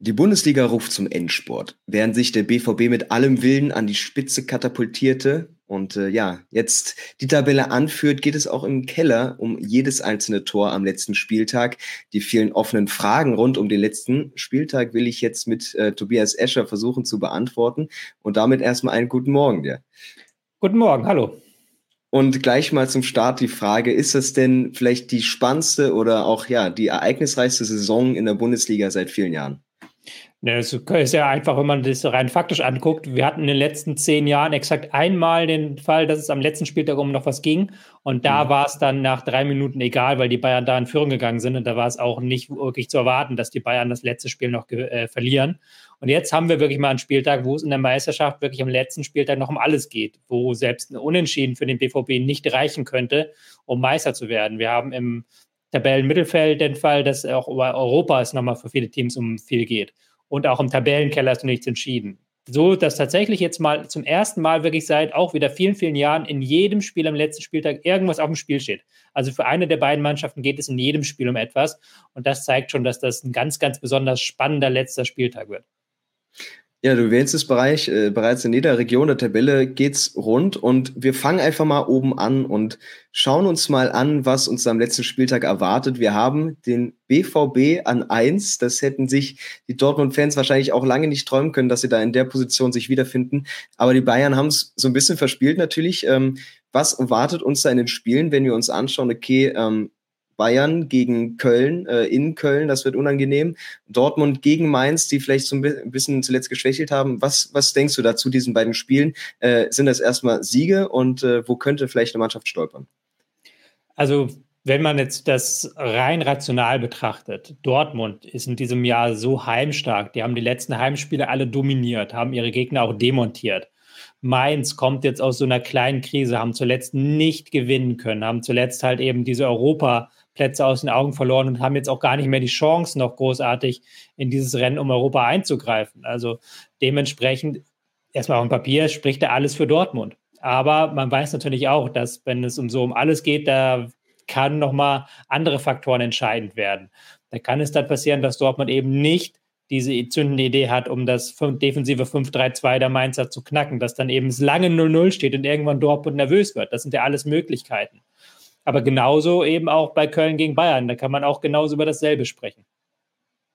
Die Bundesliga ruft zum Endsport, während sich der BVB mit allem Willen an die Spitze katapultierte und äh, ja, jetzt die Tabelle anführt, geht es auch im Keller um jedes einzelne Tor am letzten Spieltag. Die vielen offenen Fragen rund um den letzten Spieltag will ich jetzt mit äh, Tobias Escher versuchen zu beantworten und damit erstmal einen guten Morgen dir. Guten Morgen, hallo. Und gleich mal zum Start die Frage, ist das denn vielleicht die spannendste oder auch ja, die ereignisreichste Saison in der Bundesliga seit vielen Jahren? Ne, es ist ja einfach, wenn man das rein faktisch anguckt. Wir hatten in den letzten zehn Jahren exakt einmal den Fall, dass es am letzten Spieltag um noch was ging. Und da mhm. war es dann nach drei Minuten egal, weil die Bayern da in Führung gegangen sind. Und da war es auch nicht wirklich zu erwarten, dass die Bayern das letzte Spiel noch äh, verlieren. Und jetzt haben wir wirklich mal einen Spieltag, wo es in der Meisterschaft wirklich am letzten Spieltag noch um alles geht, wo selbst ein Unentschieden für den BVB nicht reichen könnte, um Meister zu werden. Wir haben im Tabellenmittelfeld den Fall, dass auch über Europa es nochmal für viele Teams um viel geht und auch im Tabellenkeller ist nichts entschieden. So, dass tatsächlich jetzt mal zum ersten Mal wirklich seit auch wieder vielen, vielen Jahren in jedem Spiel am letzten Spieltag irgendwas auf dem Spiel steht. Also für eine der beiden Mannschaften geht es in jedem Spiel um etwas. Und das zeigt schon, dass das ein ganz, ganz besonders spannender letzter Spieltag wird. Ja, du wählst es Bereich, äh, bereits in jeder Region der Tabelle geht's rund und wir fangen einfach mal oben an und schauen uns mal an, was uns am letzten Spieltag erwartet. Wir haben den BVB an eins. Das hätten sich die Dortmund-Fans wahrscheinlich auch lange nicht träumen können, dass sie da in der Position sich wiederfinden. Aber die Bayern haben es so ein bisschen verspielt natürlich. Ähm, was erwartet uns da in den Spielen, wenn wir uns anschauen, okay, ähm, Bayern gegen Köln, äh, in Köln, das wird unangenehm. Dortmund gegen Mainz, die vielleicht so ein bisschen zuletzt geschwächelt haben. Was, was denkst du dazu, diesen beiden Spielen? Äh, sind das erstmal Siege und äh, wo könnte vielleicht eine Mannschaft stolpern? Also wenn man jetzt das rein rational betrachtet, Dortmund ist in diesem Jahr so heimstark. Die haben die letzten Heimspiele alle dominiert, haben ihre Gegner auch demontiert. Mainz kommt jetzt aus so einer kleinen Krise, haben zuletzt nicht gewinnen können, haben zuletzt halt eben diese Europa- Plätze aus den Augen verloren und haben jetzt auch gar nicht mehr die Chance, noch großartig in dieses Rennen um Europa einzugreifen. Also dementsprechend, erstmal auf dem Papier, spricht da alles für Dortmund. Aber man weiß natürlich auch, dass wenn es um so um alles geht, da kann nochmal andere Faktoren entscheidend werden. Da kann es dann passieren, dass Dortmund eben nicht diese zündende Idee hat, um das defensive 5-3-2 der Mainzer zu knacken, dass dann eben es lange 0-0 steht und irgendwann Dortmund nervös wird. Das sind ja alles Möglichkeiten. Aber genauso eben auch bei Köln gegen Bayern. Da kann man auch genauso über dasselbe sprechen.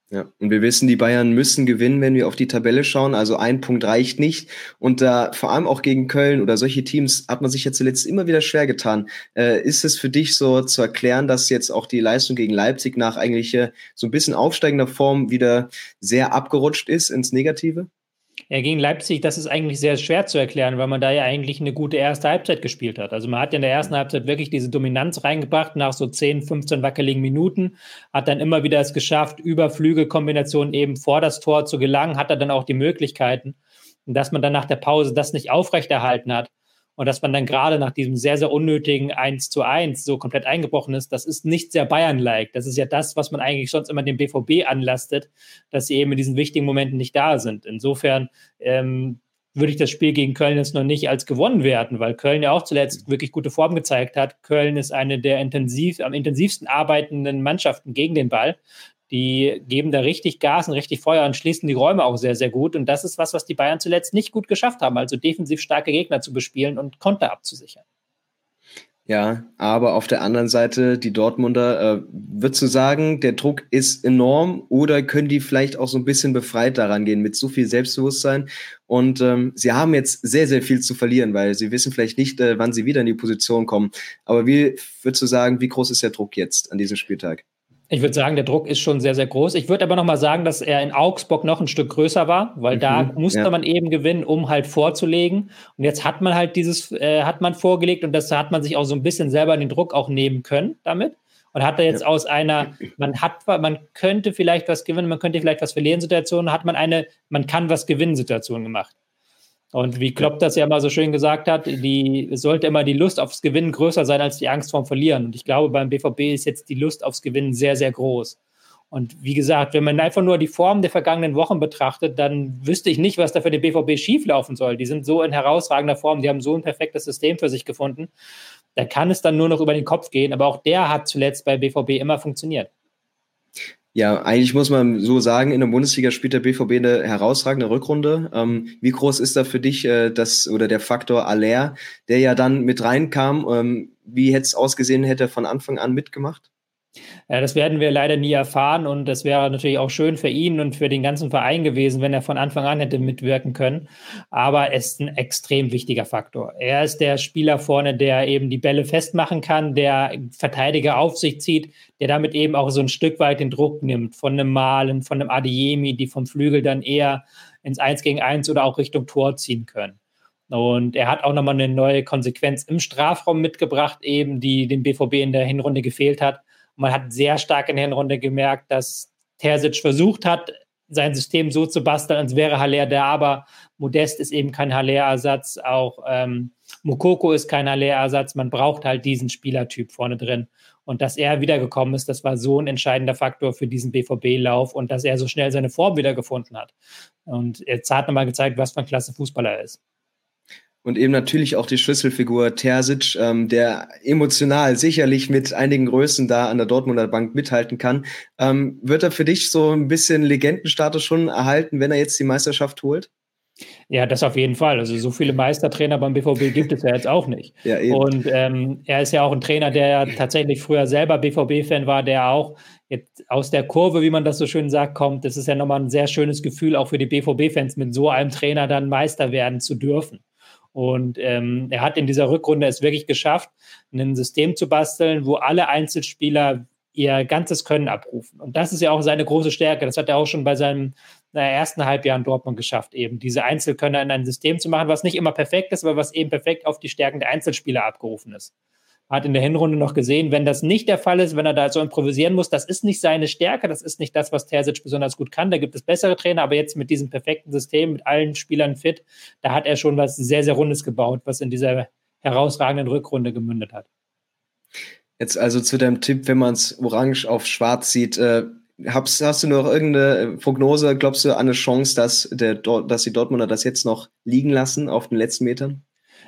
Ja, und wir wissen, die Bayern müssen gewinnen, wenn wir auf die Tabelle schauen. Also ein Punkt reicht nicht. Und da vor allem auch gegen Köln oder solche Teams hat man sich ja zuletzt immer wieder schwer getan. Äh, ist es für dich so zu erklären, dass jetzt auch die Leistung gegen Leipzig nach eigentlich äh, so ein bisschen aufsteigender Form wieder sehr abgerutscht ist ins Negative? Ja, gegen Leipzig, das ist eigentlich sehr schwer zu erklären, weil man da ja eigentlich eine gute erste Halbzeit gespielt hat. Also man hat ja in der ersten Halbzeit wirklich diese Dominanz reingebracht nach so 10, 15 wackeligen Minuten, hat dann immer wieder es geschafft, über Flügelkombinationen eben vor das Tor zu gelangen, hat er dann auch die Möglichkeiten. Dass man dann nach der Pause das nicht aufrechterhalten hat, und dass man dann gerade nach diesem sehr, sehr unnötigen 1 zu 1 so komplett eingebrochen ist, das ist nicht sehr Bayern-like. Das ist ja das, was man eigentlich sonst immer dem BVB anlastet, dass sie eben in diesen wichtigen Momenten nicht da sind. Insofern ähm, würde ich das Spiel gegen Köln jetzt noch nicht als gewonnen werten, weil Köln ja auch zuletzt wirklich gute Form gezeigt hat. Köln ist eine der intensiv, am intensivsten arbeitenden Mannschaften gegen den Ball. Die geben da richtig Gas und richtig Feuer und schließen die Räume auch sehr, sehr gut. Und das ist was, was die Bayern zuletzt nicht gut geschafft haben, also defensiv starke Gegner zu bespielen und Konter abzusichern. Ja, aber auf der anderen Seite, die Dortmunder, äh, würdest du sagen, der Druck ist enorm oder können die vielleicht auch so ein bisschen befreit daran gehen mit so viel Selbstbewusstsein? Und ähm, sie haben jetzt sehr, sehr viel zu verlieren, weil sie wissen vielleicht nicht, äh, wann sie wieder in die Position kommen. Aber wie würdest du sagen, wie groß ist der Druck jetzt an diesem Spieltag? Ich würde sagen, der Druck ist schon sehr, sehr groß. Ich würde aber noch mal sagen, dass er in Augsburg noch ein Stück größer war, weil mhm, da musste ja. man eben gewinnen, um halt vorzulegen. Und jetzt hat man halt dieses, äh, hat man vorgelegt und das hat man sich auch so ein bisschen selber den Druck auch nehmen können damit. Und hat er jetzt ja. aus einer, man hat, man könnte vielleicht was gewinnen, man könnte vielleicht was verlieren Situation, hat man eine, man kann was gewinnen Situation gemacht. Und wie Klopp das ja immer so schön gesagt hat, die sollte immer die Lust aufs Gewinnen größer sein als die Angst vorm Verlieren. Und ich glaube, beim BVB ist jetzt die Lust aufs Gewinnen sehr, sehr groß. Und wie gesagt, wenn man einfach nur die Form der vergangenen Wochen betrachtet, dann wüsste ich nicht, was da für den BVB schieflaufen soll. Die sind so in herausragender Form, die haben so ein perfektes System für sich gefunden. Da kann es dann nur noch über den Kopf gehen. Aber auch der hat zuletzt bei BVB immer funktioniert. Ja, eigentlich muss man so sagen, in der Bundesliga spielt der BVB eine herausragende Rückrunde. Ähm, wie groß ist da für dich äh, das oder der Faktor Aller, der ja dann mit reinkam? Ähm, wie hätte es ausgesehen, hätte er von Anfang an mitgemacht? Ja, das werden wir leider nie erfahren und das wäre natürlich auch schön für ihn und für den ganzen Verein gewesen, wenn er von Anfang an hätte mitwirken können. Aber es ist ein extrem wichtiger Faktor. Er ist der Spieler vorne, der eben die Bälle festmachen kann, der Verteidiger auf sich zieht, der damit eben auch so ein Stück weit den Druck nimmt von einem Malen, von einem Adiemi, die vom Flügel dann eher ins Eins gegen Eins oder auch Richtung Tor ziehen können. Und er hat auch nochmal eine neue Konsequenz im Strafraum mitgebracht, eben die dem BVB in der Hinrunde gefehlt hat man hat sehr stark in der Hinrunde gemerkt, dass Terzic versucht hat, sein System so zu basteln, als wäre Haller da, aber Modest ist eben kein Haller-Ersatz, auch ähm, Mukoko ist kein Haller-Ersatz, man braucht halt diesen Spielertyp vorne drin. Und dass er wiedergekommen ist, das war so ein entscheidender Faktor für diesen BVB-Lauf und dass er so schnell seine Form wiedergefunden hat. Und jetzt hat nochmal gezeigt, was für ein klasse Fußballer er ist. Und eben natürlich auch die Schlüsselfigur Terzic, ähm, der emotional sicherlich mit einigen Größen da an der Dortmunder Bank mithalten kann. Ähm, wird er für dich so ein bisschen Legendenstatus schon erhalten, wenn er jetzt die Meisterschaft holt? Ja, das auf jeden Fall. Also so viele Meistertrainer beim BVB gibt es ja jetzt auch nicht. Ja, eben. Und ähm, er ist ja auch ein Trainer, der ja tatsächlich früher selber BVB-Fan war, der auch jetzt aus der Kurve, wie man das so schön sagt, kommt. Das ist ja nochmal ein sehr schönes Gefühl, auch für die BVB-Fans, mit so einem Trainer dann Meister werden zu dürfen. Und ähm, er hat in dieser Rückrunde es wirklich geschafft, ein System zu basteln, wo alle Einzelspieler ihr ganzes Können abrufen. Und das ist ja auch seine große Stärke. Das hat er auch schon bei seinem ersten Halbjahr in Dortmund geschafft, eben diese Einzelkönner in ein System zu machen, was nicht immer perfekt ist, aber was eben perfekt auf die Stärken der Einzelspieler abgerufen ist hat in der Hinrunde noch gesehen, wenn das nicht der Fall ist, wenn er da so improvisieren muss, das ist nicht seine Stärke, das ist nicht das, was Terzic besonders gut kann. Da gibt es bessere Trainer, aber jetzt mit diesem perfekten System, mit allen Spielern fit, da hat er schon was sehr, sehr Rundes gebaut, was in dieser herausragenden Rückrunde gemündet hat. Jetzt also zu deinem Tipp, wenn man es orange auf schwarz sieht, äh, hast, hast, du noch irgendeine Prognose? Glaubst du an eine Chance, dass, der, dass die Dortmunder das jetzt noch liegen lassen auf den letzten Metern?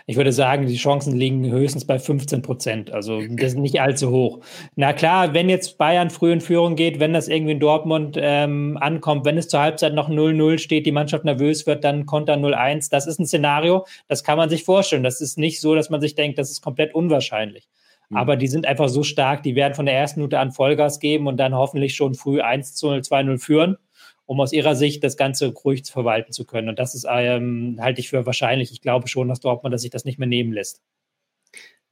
Ich würde sagen, die Chancen liegen höchstens bei 15 Prozent. Also das ist nicht allzu hoch. Na klar, wenn jetzt Bayern früh in Führung geht, wenn das irgendwie in Dortmund ähm, ankommt, wenn es zur Halbzeit noch 0-0 steht, die Mannschaft nervös wird, dann Konter 0-1. Das ist ein Szenario, das kann man sich vorstellen. Das ist nicht so, dass man sich denkt, das ist komplett unwahrscheinlich. Mhm. Aber die sind einfach so stark, die werden von der ersten Minute an Vollgas geben und dann hoffentlich schon früh 1-0, 2-0 führen um aus ihrer Sicht das Ganze ruhig verwalten zu können. Und das ist, ähm, halte ich für wahrscheinlich. Ich glaube schon, dass Dortmund dass sich das nicht mehr nehmen lässt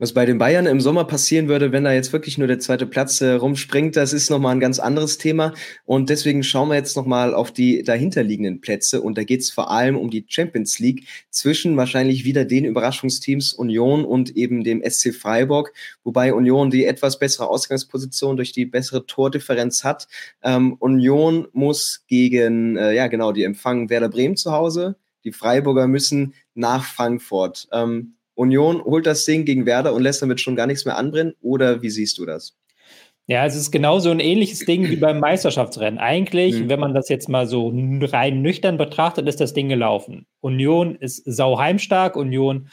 was bei den Bayern im Sommer passieren würde, wenn da jetzt wirklich nur der zweite Platz äh, rumspringt, das ist nochmal ein ganz anderes Thema. Und deswegen schauen wir jetzt nochmal auf die dahinterliegenden Plätze. Und da geht es vor allem um die Champions League zwischen wahrscheinlich wieder den Überraschungsteams Union und eben dem SC Freiburg, wobei Union die etwas bessere Ausgangsposition durch die bessere Tordifferenz hat. Ähm, Union muss gegen, äh, ja genau, die empfangen Werder Bremen zu Hause. Die Freiburger müssen nach Frankfurt. Ähm, Union holt das Ding gegen Werder und lässt damit schon gar nichts mehr anbrennen? Oder wie siehst du das? Ja, es ist genauso ein ähnliches Ding wie beim Meisterschaftsrennen. Eigentlich, mhm. wenn man das jetzt mal so rein nüchtern betrachtet, ist das Ding gelaufen. Union ist sauheimstark. Union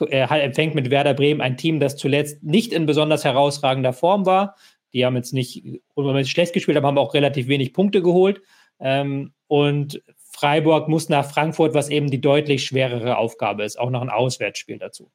äh, empfängt mit Werder Bremen ein Team, das zuletzt nicht in besonders herausragender Form war. Die haben jetzt nicht schlecht gespielt, aber haben auch relativ wenig Punkte geholt. Ähm, und Freiburg muss nach Frankfurt, was eben die deutlich schwerere Aufgabe ist, auch noch ein Auswärtsspiel dazu.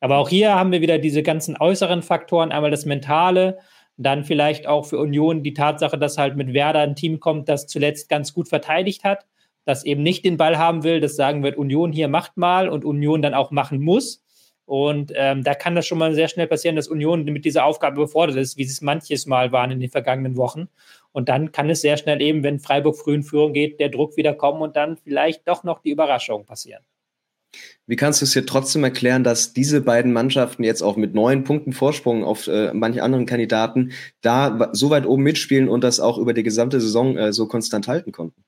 Aber auch hier haben wir wieder diese ganzen äußeren Faktoren, einmal das Mentale, dann vielleicht auch für Union die Tatsache, dass halt mit Werder ein Team kommt, das zuletzt ganz gut verteidigt hat, das eben nicht den Ball haben will, das sagen wird, Union hier macht mal und Union dann auch machen muss. Und ähm, da kann das schon mal sehr schnell passieren, dass Union mit dieser Aufgabe befordert ist, wie es manches Mal waren in den vergangenen Wochen. Und dann kann es sehr schnell eben, wenn Freiburg früh in Führung geht, der Druck wieder kommen und dann vielleicht doch noch die Überraschung passieren. Wie kannst du es dir trotzdem erklären, dass diese beiden Mannschaften jetzt auch mit neun Punkten Vorsprung auf äh, manche anderen Kandidaten da so weit oben mitspielen und das auch über die gesamte Saison äh, so konstant halten konnten?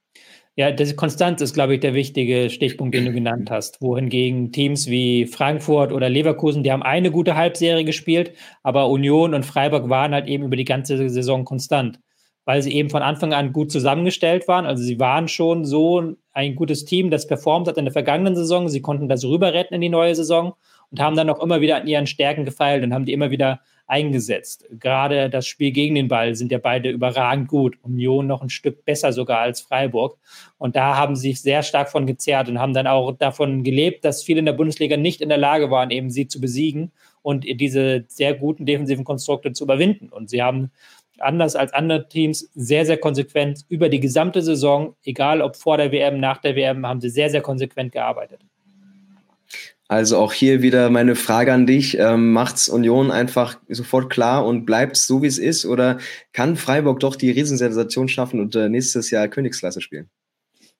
Ja, das Konstanz ist, glaube ich, der wichtige Stichpunkt, den du genannt hast. Wohingegen Teams wie Frankfurt oder Leverkusen, die haben eine gute Halbserie gespielt, aber Union und Freiburg waren halt eben über die ganze Saison konstant, weil sie eben von Anfang an gut zusammengestellt waren. Also sie waren schon so ein gutes Team, das performt hat in der vergangenen Saison. Sie konnten das rüber retten in die neue Saison und haben dann auch immer wieder an ihren Stärken gefeilt und haben die immer wieder eingesetzt. Gerade das Spiel gegen den Ball sind ja beide überragend gut. Union noch ein Stück besser sogar als Freiburg. Und da haben sie sich sehr stark von gezerrt und haben dann auch davon gelebt, dass viele in der Bundesliga nicht in der Lage waren, eben sie zu besiegen und diese sehr guten defensiven Konstrukte zu überwinden. Und sie haben anders als andere Teams sehr, sehr konsequent über die gesamte Saison, egal ob vor der WM, nach der WM, haben sie sehr, sehr konsequent gearbeitet. Also auch hier wieder meine Frage an dich. Ähm, macht's Union einfach sofort klar und bleibt so, wie es ist? Oder kann Freiburg doch die Riesensensation schaffen und äh, nächstes Jahr Königsklasse spielen?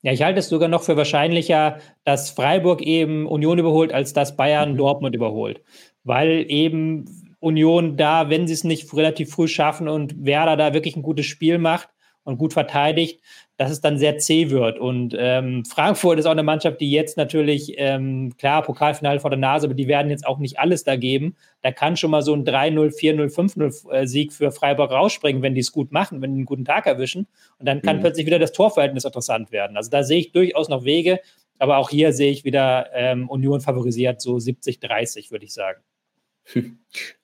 Ja, ich halte es sogar noch für wahrscheinlicher, dass Freiburg eben Union überholt, als dass Bayern Dortmund überholt. Weil eben Union da, wenn sie es nicht relativ früh schaffen und Werder da wirklich ein gutes Spiel macht und gut verteidigt, dass es dann sehr zäh wird. Und ähm, Frankfurt ist auch eine Mannschaft, die jetzt natürlich, ähm, klar, Pokalfinale vor der Nase, aber die werden jetzt auch nicht alles da geben. Da kann schon mal so ein 3-0, 4-0, 5-0 Sieg für Freiburg rausspringen, wenn die es gut machen, wenn die einen guten Tag erwischen. Und dann kann mhm. plötzlich wieder das Torverhältnis interessant werden. Also da sehe ich durchaus noch Wege, aber auch hier sehe ich wieder ähm, Union favorisiert, so 70-30, würde ich sagen.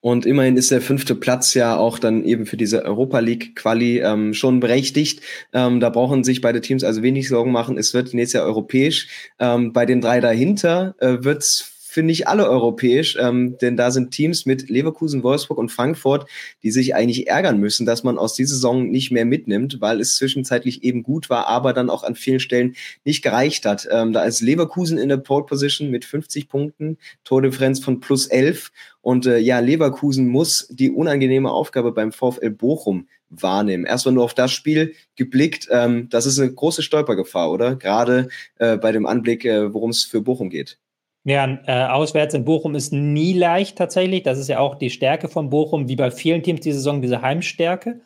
Und immerhin ist der fünfte Platz ja auch dann eben für diese Europa League Quali ähm, schon berechtigt. Ähm, da brauchen sich beide Teams also wenig Sorgen machen. Es wird nächstes Jahr europäisch. Ähm, bei den drei dahinter äh, wird's finde ich, alle europäisch, ähm, denn da sind Teams mit Leverkusen, Wolfsburg und Frankfurt, die sich eigentlich ärgern müssen, dass man aus dieser Saison nicht mehr mitnimmt, weil es zwischenzeitlich eben gut war, aber dann auch an vielen Stellen nicht gereicht hat. Ähm, da ist Leverkusen in der Pole Position mit 50 Punkten, Tordifferenz von plus 11 und äh, ja, Leverkusen muss die unangenehme Aufgabe beim VfL Bochum wahrnehmen. Erstmal nur auf das Spiel geblickt. Ähm, das ist eine große Stolpergefahr, oder? Gerade äh, bei dem Anblick, äh, worum es für Bochum geht. Ja, äh, auswärts in Bochum ist nie leicht tatsächlich. Das ist ja auch die Stärke von Bochum, wie bei vielen Teams diese Saison, diese Heimstärke.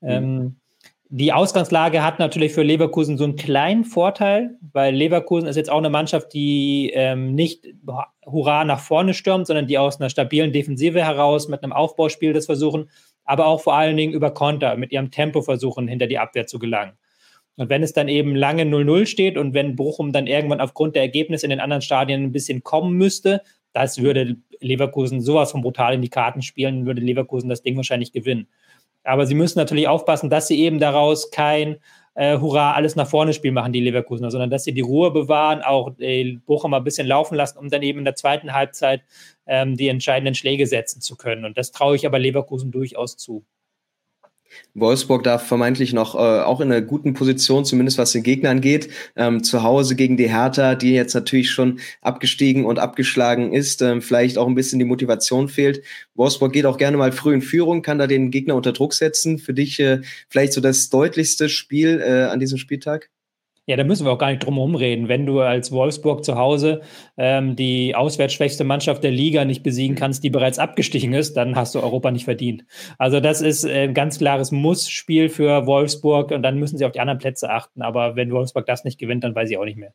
Mhm. Die Ausgangslage hat natürlich für Leverkusen so einen kleinen Vorteil, weil Leverkusen ist jetzt auch eine Mannschaft, die ähm, nicht hurra nach vorne stürmt, sondern die aus einer stabilen Defensive heraus mit einem Aufbauspiel das versuchen, aber auch vor allen Dingen über Konter mit ihrem Tempo versuchen, hinter die Abwehr zu gelangen. Und wenn es dann eben lange 0-0 steht und wenn Bochum dann irgendwann aufgrund der Ergebnisse in den anderen Stadien ein bisschen kommen müsste, das würde Leverkusen sowas von brutal in die Karten spielen, würde Leverkusen das Ding wahrscheinlich gewinnen. Aber sie müssen natürlich aufpassen, dass sie eben daraus kein äh, Hurra, alles nach vorne Spiel machen, die Leverkusener, sondern dass sie die Ruhe bewahren, auch äh, Bochum mal ein bisschen laufen lassen, um dann eben in der zweiten Halbzeit ähm, die entscheidenden Schläge setzen zu können. Und das traue ich aber Leverkusen durchaus zu. Wolfsburg da vermeintlich noch äh, auch in einer guten Position, zumindest was den Gegner angeht. Ähm, zu Hause gegen die Hertha, die jetzt natürlich schon abgestiegen und abgeschlagen ist, ähm, vielleicht auch ein bisschen die Motivation fehlt. Wolfsburg geht auch gerne mal früh in Führung, kann da den Gegner unter Druck setzen. Für dich äh, vielleicht so das deutlichste Spiel äh, an diesem Spieltag? Ja, da müssen wir auch gar nicht drum herum reden. Wenn du als Wolfsburg zu Hause ähm, die auswärtsschwächste Mannschaft der Liga nicht besiegen kannst, die bereits abgestiegen ist, dann hast du Europa nicht verdient. Also das ist ein ganz klares Muss-Spiel für Wolfsburg und dann müssen sie auf die anderen Plätze achten. Aber wenn Wolfsburg das nicht gewinnt, dann weiß ich auch nicht mehr.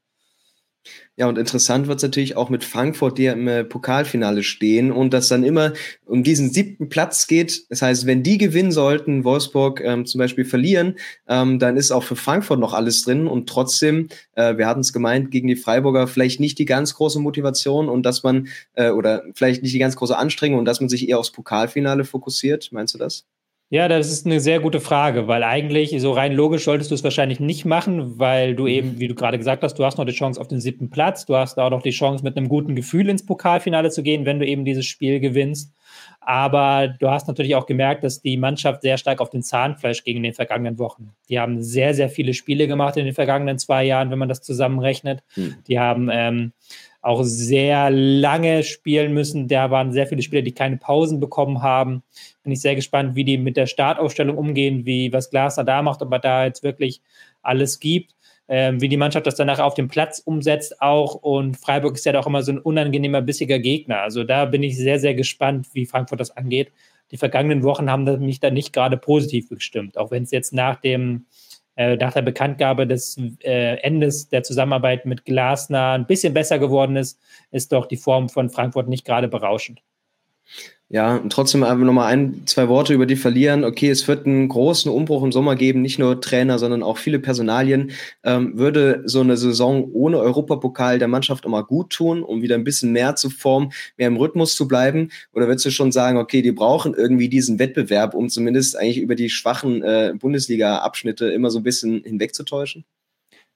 Ja, und interessant wird es natürlich auch mit Frankfurt, die ja im äh, Pokalfinale stehen und das dann immer um diesen siebten Platz geht. Das heißt, wenn die gewinnen sollten, Wolfsburg ähm, zum Beispiel verlieren, ähm, dann ist auch für Frankfurt noch alles drin und trotzdem, äh, wir hatten es gemeint, gegen die Freiburger vielleicht nicht die ganz große Motivation und dass man, äh, oder vielleicht nicht die ganz große Anstrengung und dass man sich eher aufs Pokalfinale fokussiert. Meinst du das? Ja, das ist eine sehr gute Frage, weil eigentlich so rein logisch solltest du es wahrscheinlich nicht machen, weil du eben, wie du gerade gesagt hast, du hast noch die Chance auf den siebten Platz, du hast auch noch die Chance mit einem guten Gefühl ins Pokalfinale zu gehen, wenn du eben dieses Spiel gewinnst. Aber du hast natürlich auch gemerkt, dass die Mannschaft sehr stark auf den Zahnfleisch ging in den vergangenen Wochen. Die haben sehr, sehr viele Spiele gemacht in den vergangenen zwei Jahren, wenn man das zusammenrechnet. Hm. Die haben ähm, auch sehr lange spielen müssen. Da waren sehr viele Spieler, die keine Pausen bekommen haben. Bin ich sehr gespannt, wie die mit der Startaufstellung umgehen, wie was Glasner da macht, ob er da jetzt wirklich alles gibt. Ähm, wie die Mannschaft das danach auf dem Platz umsetzt auch. Und Freiburg ist ja auch immer so ein unangenehmer, bissiger Gegner. Also da bin ich sehr, sehr gespannt, wie Frankfurt das angeht. Die vergangenen Wochen haben mich da nicht gerade positiv gestimmt, auch wenn es jetzt nach dem äh, nach der Bekanntgabe des äh, Endes der Zusammenarbeit mit Glasner ein bisschen besser geworden ist, ist doch die Form von Frankfurt nicht gerade berauschend. Ja, und trotzdem aber nochmal ein, zwei Worte über die verlieren. Okay, es wird einen großen Umbruch im Sommer geben, nicht nur Trainer, sondern auch viele Personalien. Ähm, würde so eine Saison ohne Europapokal der Mannschaft mal gut tun, um wieder ein bisschen mehr zu formen, mehr im Rhythmus zu bleiben? Oder würdest du schon sagen, okay, die brauchen irgendwie diesen Wettbewerb, um zumindest eigentlich über die schwachen äh, Bundesliga-Abschnitte immer so ein bisschen hinwegzutäuschen?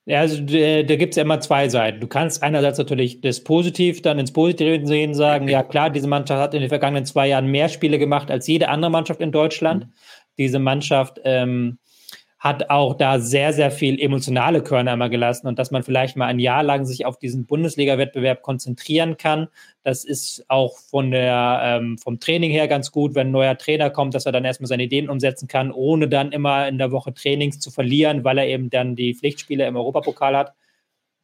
Ja, also da, da gibt es ja immer zwei Seiten. Du kannst einerseits natürlich das Positiv dann ins Positive sehen, sagen, ja klar, diese Mannschaft hat in den vergangenen zwei Jahren mehr Spiele gemacht als jede andere Mannschaft in Deutschland. Mhm. Diese Mannschaft ähm, hat auch da sehr, sehr viel emotionale Körner immer gelassen und dass man vielleicht mal ein Jahr lang sich auf diesen Bundesliga-Wettbewerb konzentrieren kann. Das ist auch von der, ähm, vom Training her ganz gut, wenn ein neuer Trainer kommt, dass er dann erstmal seine Ideen umsetzen kann, ohne dann immer in der Woche Trainings zu verlieren, weil er eben dann die Pflichtspiele im Europapokal hat.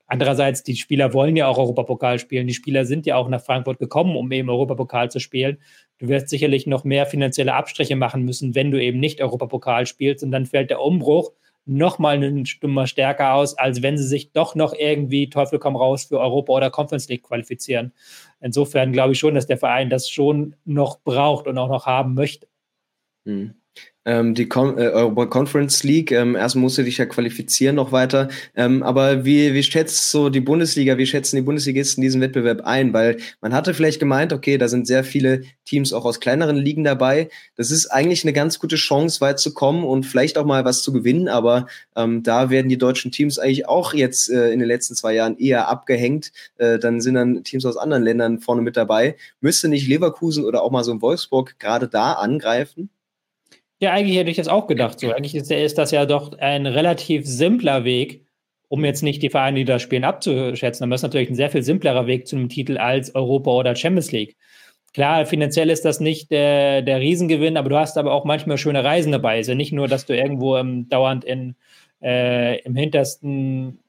Andererseits, die Spieler wollen ja auch Europapokal spielen. Die Spieler sind ja auch nach Frankfurt gekommen, um eben Europapokal zu spielen. Du wirst sicherlich noch mehr finanzielle Abstriche machen müssen, wenn du eben nicht Europapokal spielst. Und dann fällt der Umbruch nochmal eine Stimme stärker aus, als wenn sie sich doch noch irgendwie Teufel komm raus für Europa oder Conference League qualifizieren. Insofern glaube ich schon, dass der Verein das schon noch braucht und auch noch haben möchte. Mhm ähm, die Con äh, Europa Conference League. Ähm, erst musst du dich ja qualifizieren noch weiter. Ähm, aber wie, wie schätzt so die Bundesliga, wie schätzen die Bundesligisten diesen Wettbewerb ein? Weil man hatte vielleicht gemeint, okay, da sind sehr viele Teams auch aus kleineren Ligen dabei. Das ist eigentlich eine ganz gute Chance, weit zu kommen und vielleicht auch mal was zu gewinnen. Aber ähm, da werden die deutschen Teams eigentlich auch jetzt äh, in den letzten zwei Jahren eher abgehängt. Äh, dann sind dann Teams aus anderen Ländern vorne mit dabei. Müsste nicht Leverkusen oder auch mal so ein Wolfsburg gerade da angreifen? Ja, eigentlich hätte ich das auch gedacht. So, eigentlich ist, ist das ja doch ein relativ simpler Weg, um jetzt nicht die Vereine, die da spielen, abzuschätzen. Aber das ist natürlich ein sehr viel simplerer Weg zu einem Titel als Europa oder Champions League. Klar, finanziell ist das nicht der, der Riesengewinn, aber du hast aber auch manchmal schöne Reisen dabei. Also nicht nur, dass du irgendwo ähm, dauernd in, äh, im hintersten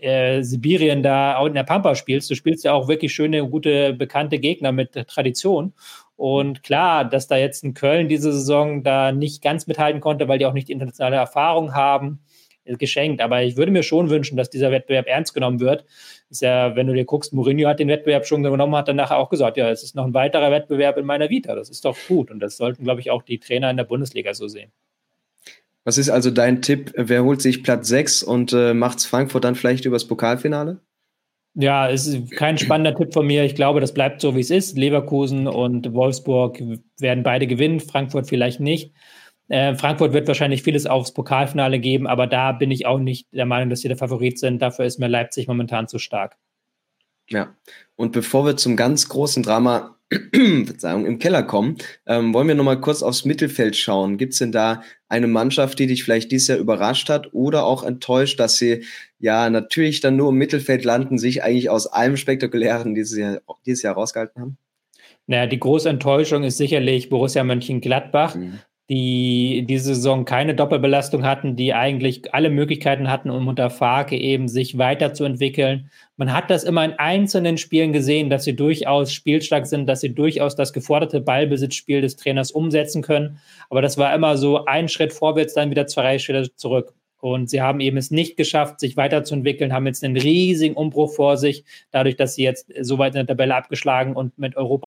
äh, Sibirien da in der Pampa spielst. Du spielst ja auch wirklich schöne, gute, bekannte Gegner mit Tradition. Und klar, dass da jetzt in Köln diese Saison da nicht ganz mithalten konnte, weil die auch nicht die internationale Erfahrung haben, ist geschenkt. Aber ich würde mir schon wünschen, dass dieser Wettbewerb ernst genommen wird. Ist ja, wenn du dir guckst, Mourinho hat den Wettbewerb schon genommen, hat dann nachher auch gesagt, ja, es ist noch ein weiterer Wettbewerb in meiner Vita. Das ist doch gut. Und das sollten, glaube ich, auch die Trainer in der Bundesliga so sehen. Was ist also dein Tipp? Wer holt sich Platz 6 und äh, macht Frankfurt dann vielleicht übers Pokalfinale? Ja, es ist kein spannender Tipp von mir. Ich glaube, das bleibt so, wie es ist. Leverkusen und Wolfsburg werden beide gewinnen, Frankfurt vielleicht nicht. Äh, Frankfurt wird wahrscheinlich vieles aufs Pokalfinale geben, aber da bin ich auch nicht der Meinung, dass sie der Favorit sind. Dafür ist mir Leipzig momentan zu stark. Ja, und bevor wir zum ganz großen Drama Verzeihung, im Keller kommen, ähm, wollen wir nochmal kurz aufs Mittelfeld schauen. Gibt es denn da eine Mannschaft, die dich vielleicht dieses Jahr überrascht hat oder auch enttäuscht, dass sie ja natürlich dann nur im Mittelfeld landen, sich eigentlich aus allem Spektakulären dieses Jahr, dieses Jahr rausgehalten haben? Naja, die große Enttäuschung ist sicherlich Borussia Mönchengladbach. Mhm die diese Saison keine Doppelbelastung hatten, die eigentlich alle Möglichkeiten hatten, um unter Farke eben sich weiterzuentwickeln. Man hat das immer in einzelnen Spielen gesehen, dass sie durchaus spielstark sind, dass sie durchaus das geforderte Ballbesitzspiel des Trainers umsetzen können. Aber das war immer so ein Schritt vorwärts, dann wieder zwei Schritte zurück. Und sie haben eben es nicht geschafft, sich weiterzuentwickeln, haben jetzt einen riesigen Umbruch vor sich, dadurch, dass sie jetzt so weit in der Tabelle abgeschlagen und mit Europa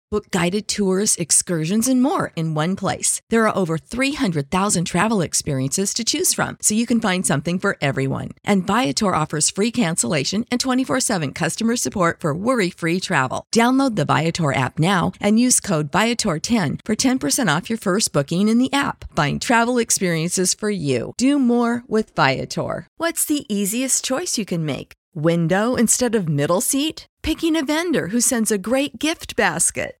Book guided tours, excursions, and more in one place. There are over 300,000 travel experiences to choose from, so you can find something for everyone. And Viator offers free cancellation and 24 7 customer support for worry free travel. Download the Viator app now and use code Viator10 for 10% off your first booking in the app. Find travel experiences for you. Do more with Viator. What's the easiest choice you can make? Window instead of middle seat? Picking a vendor who sends a great gift basket?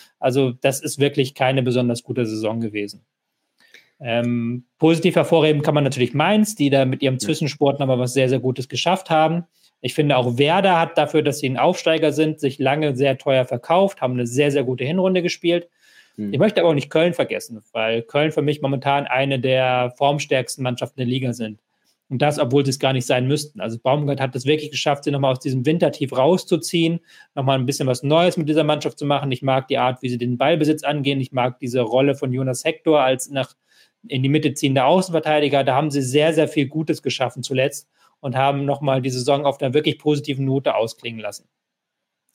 Also das ist wirklich keine besonders gute Saison gewesen. Ähm, positiv hervorheben kann man natürlich Mainz, die da mit ihrem Zwischensport nochmal was sehr, sehr Gutes geschafft haben. Ich finde auch Werder hat dafür, dass sie ein Aufsteiger sind, sich lange sehr teuer verkauft, haben eine sehr, sehr gute Hinrunde gespielt. Mhm. Ich möchte aber auch nicht Köln vergessen, weil Köln für mich momentan eine der formstärksten Mannschaften der Liga sind. Und das, obwohl sie es gar nicht sein müssten. Also Baumgart hat es wirklich geschafft, sie nochmal aus diesem Wintertief rauszuziehen, nochmal ein bisschen was Neues mit dieser Mannschaft zu machen. Ich mag die Art, wie sie den Ballbesitz angehen. Ich mag diese Rolle von Jonas Hector als nach in die Mitte ziehender Außenverteidiger. Da haben sie sehr, sehr viel Gutes geschaffen zuletzt und haben nochmal die Saison auf einer wirklich positiven Note ausklingen lassen.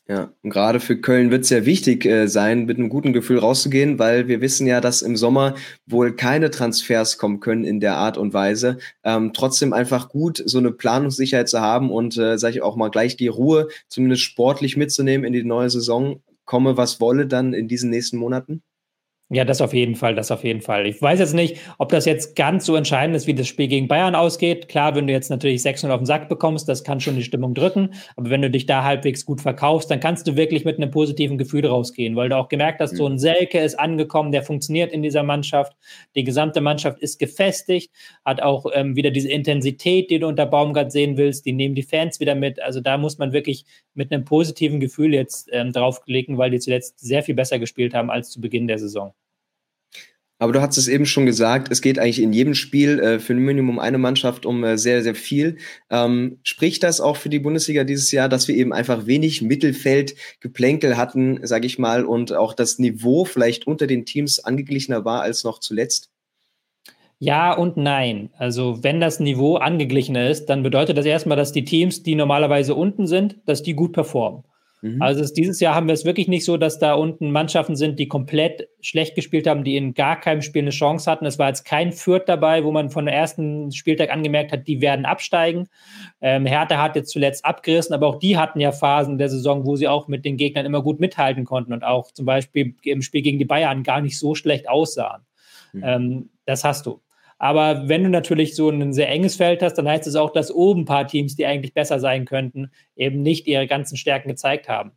Ja, und gerade für Köln wird es ja wichtig äh, sein, mit einem guten Gefühl rauszugehen, weil wir wissen ja, dass im Sommer wohl keine Transfers kommen können in der Art und Weise. Ähm, trotzdem einfach gut, so eine Planungssicherheit zu haben und, äh, sage ich auch mal, gleich die Ruhe zumindest sportlich mitzunehmen in die neue Saison. Komme, was wolle dann in diesen nächsten Monaten? Ja, das auf jeden Fall, das auf jeden Fall. Ich weiß jetzt nicht, ob das jetzt ganz so entscheidend ist, wie das Spiel gegen Bayern ausgeht. Klar, wenn du jetzt natürlich 600 auf den Sack bekommst, das kann schon die Stimmung drücken. Aber wenn du dich da halbwegs gut verkaufst, dann kannst du wirklich mit einem positiven Gefühl rausgehen, weil du auch gemerkt hast, so ein Selke ist angekommen, der funktioniert in dieser Mannschaft. Die gesamte Mannschaft ist gefestigt, hat auch ähm, wieder diese Intensität, die du unter Baumgart sehen willst. Die nehmen die Fans wieder mit. Also da muss man wirklich mit einem positiven Gefühl jetzt ähm, draufklicken, weil die zuletzt sehr viel besser gespielt haben als zu Beginn der Saison. Aber du hast es eben schon gesagt, es geht eigentlich in jedem Spiel äh, für ein Minimum eine Mannschaft um äh, sehr, sehr viel. Ähm, spricht das auch für die Bundesliga dieses Jahr, dass wir eben einfach wenig Mittelfeldgeplänkel hatten, sage ich mal, und auch das Niveau vielleicht unter den Teams angeglichener war als noch zuletzt? Ja und nein. Also wenn das Niveau angeglichener ist, dann bedeutet das erstmal, dass die Teams, die normalerweise unten sind, dass die gut performen. Mhm. Also es, dieses Jahr haben wir es wirklich nicht so, dass da unten Mannschaften sind, die komplett schlecht gespielt haben, die in gar keinem Spiel eine Chance hatten. Es war jetzt kein Fürth dabei, wo man von der ersten Spieltag angemerkt hat, die werden absteigen. Ähm, Hertha hat jetzt zuletzt abgerissen, aber auch die hatten ja Phasen der Saison, wo sie auch mit den Gegnern immer gut mithalten konnten und auch zum Beispiel im Spiel gegen die Bayern gar nicht so schlecht aussahen. Mhm. Ähm, das hast du. Aber wenn du natürlich so ein sehr enges Feld hast, dann heißt es auch, dass oben ein paar Teams, die eigentlich besser sein könnten, eben nicht ihre ganzen Stärken gezeigt haben.